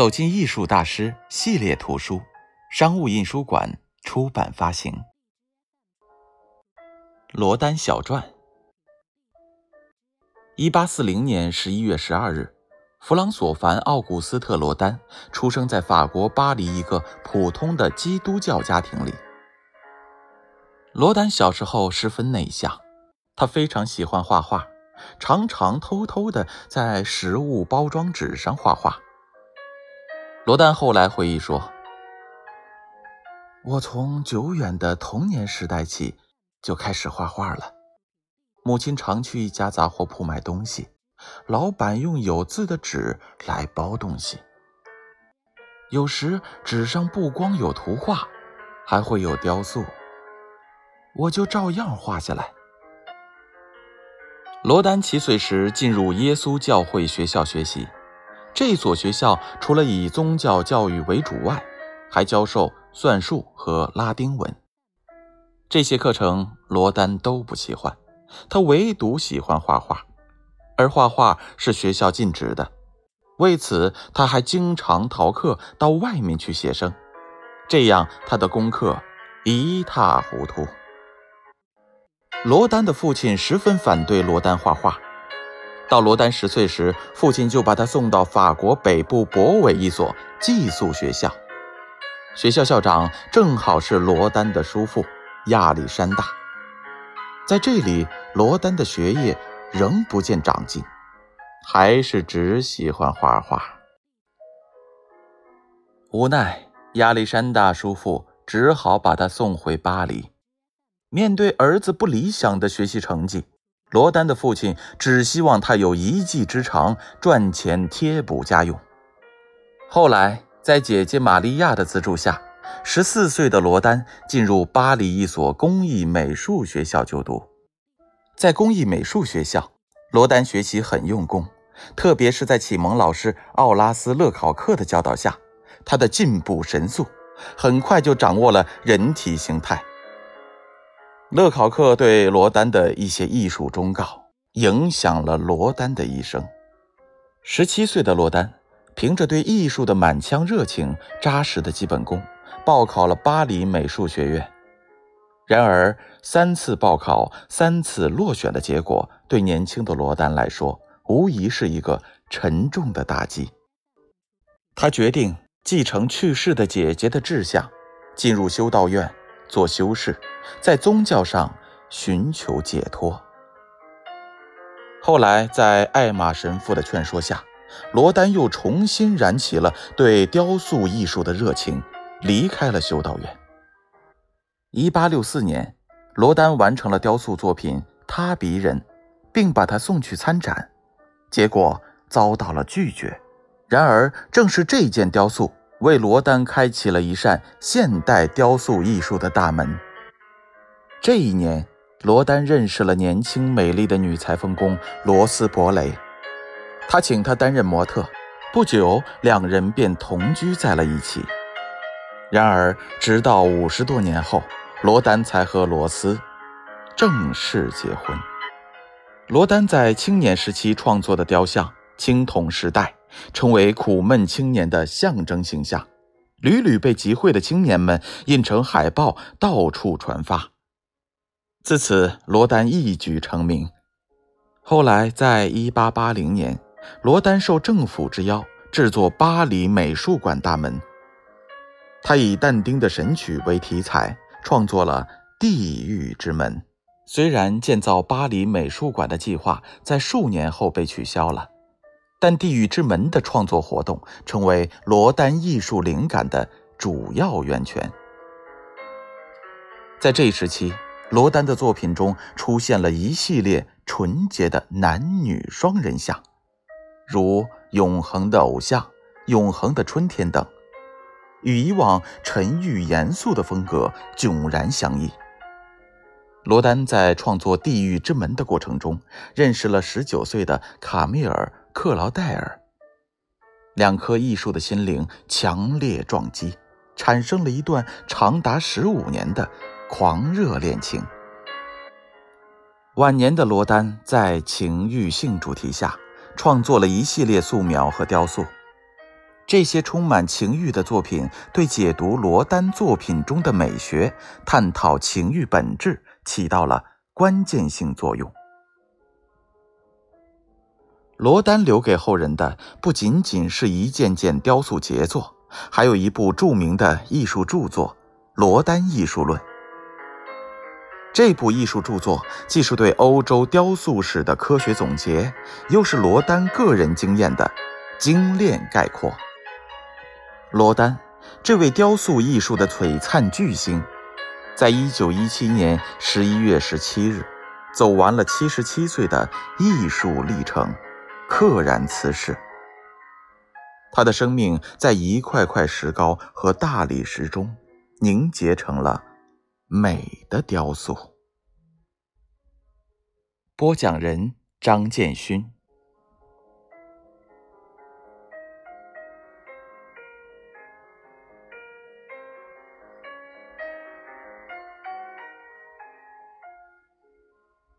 走进艺术大师系列图书，商务印书馆出版发行。《罗丹小传》。一八四零年十一月十二日，弗朗索凡·奥古斯特·罗丹出生在法国巴黎一个普通的基督教家庭里。罗丹小时候十分内向，他非常喜欢画画，常常偷偷的在食物包装纸上画画。罗丹后来回忆说：“我从久远的童年时代起就开始画画了。母亲常去一家杂货铺买东西，老板用有字的纸来包东西。有时纸上不光有图画，还会有雕塑，我就照样画下来。”罗丹七岁时进入耶稣教会学校学习。这所学校除了以宗教教育为主外，还教授算术和拉丁文。这些课程罗丹都不喜欢，他唯独喜欢画画，而画画是学校禁止的。为此，他还经常逃课到外面去写生，这样他的功课一塌糊涂。罗丹的父亲十分反对罗丹画画。到罗丹十岁时，父亲就把他送到法国北部博韦一所寄宿学校。学校校长正好是罗丹的叔父亚历山大。在这里，罗丹的学业仍不见长进，还是只喜欢画画。无奈，亚历山大叔父只好把他送回巴黎。面对儿子不理想的学习成绩，罗丹的父亲只希望他有一技之长，赚钱贴补家用。后来，在姐姐玛利亚的资助下，十四岁的罗丹进入巴黎一所工艺美术学校就读。在工艺美术学校，罗丹学习很用功，特别是在启蒙老师奥拉斯·勒考克的教导下，他的进步神速，很快就掌握了人体形态。勒考克对罗丹的一些艺术忠告，影响了罗丹的一生。十七岁的罗丹，凭着对艺术的满腔热情、扎实的基本功，报考了巴黎美术学院。然而，三次报考、三次落选的结果，对年轻的罗丹来说，无疑是一个沉重的打击。他决定继承去世的姐姐的志向，进入修道院。做修士，在宗教上寻求解脱。后来，在艾玛神父的劝说下，罗丹又重新燃起了对雕塑艺术的热情，离开了修道院。1864年，罗丹完成了雕塑作品《他鼻人》，并把它送去参展，结果遭到了拒绝。然而，正是这件雕塑。为罗丹开启了一扇现代雕塑艺术的大门。这一年，罗丹认识了年轻美丽的女裁缝工罗斯伯雷，他请她担任模特。不久，两人便同居在了一起。然而，直到五十多年后，罗丹才和罗斯正式结婚。罗丹在青年时期创作的雕像《青铜时代》。成为苦闷青年的象征形象，屡屡被集会的青年们印成海报，到处传发。自此，罗丹一举成名。后来，在一八八零年，罗丹受政府之邀制作巴黎美术馆大门。他以但丁的《神曲》为题材，创作了《地狱之门》。虽然建造巴黎美术馆的计划在数年后被取消了。但《地狱之门》的创作活动成为罗丹艺术灵感的主要源泉。在这一时期，罗丹的作品中出现了一系列纯洁的男女双人像，如《永恒的偶像》《永恒的春天》等，与以往沉郁严肃的风格迥然相异。罗丹在创作《地狱之门》的过程中，认识了19岁的卡米尔。克劳戴尔，两颗艺术的心灵强烈撞击，产生了一段长达十五年的狂热恋情。晚年的罗丹在情欲性主题下，创作了一系列素描和雕塑。这些充满情欲的作品，对解读罗丹作品中的美学、探讨情欲本质起到了关键性作用。罗丹留给后人的不仅仅是一件件雕塑杰作，还有一部著名的艺术著作《罗丹艺术论》。这部艺术著作既是对欧洲雕塑史的科学总结，又是罗丹个人经验的精炼概括。罗丹，这位雕塑艺术的璀璨巨星，在一九一七年十一月十七日，走完了七十七岁的艺术历程，溘然辞世。他的生命在一块块石膏和大理石中凝结成了美的雕塑。播讲人：张建勋。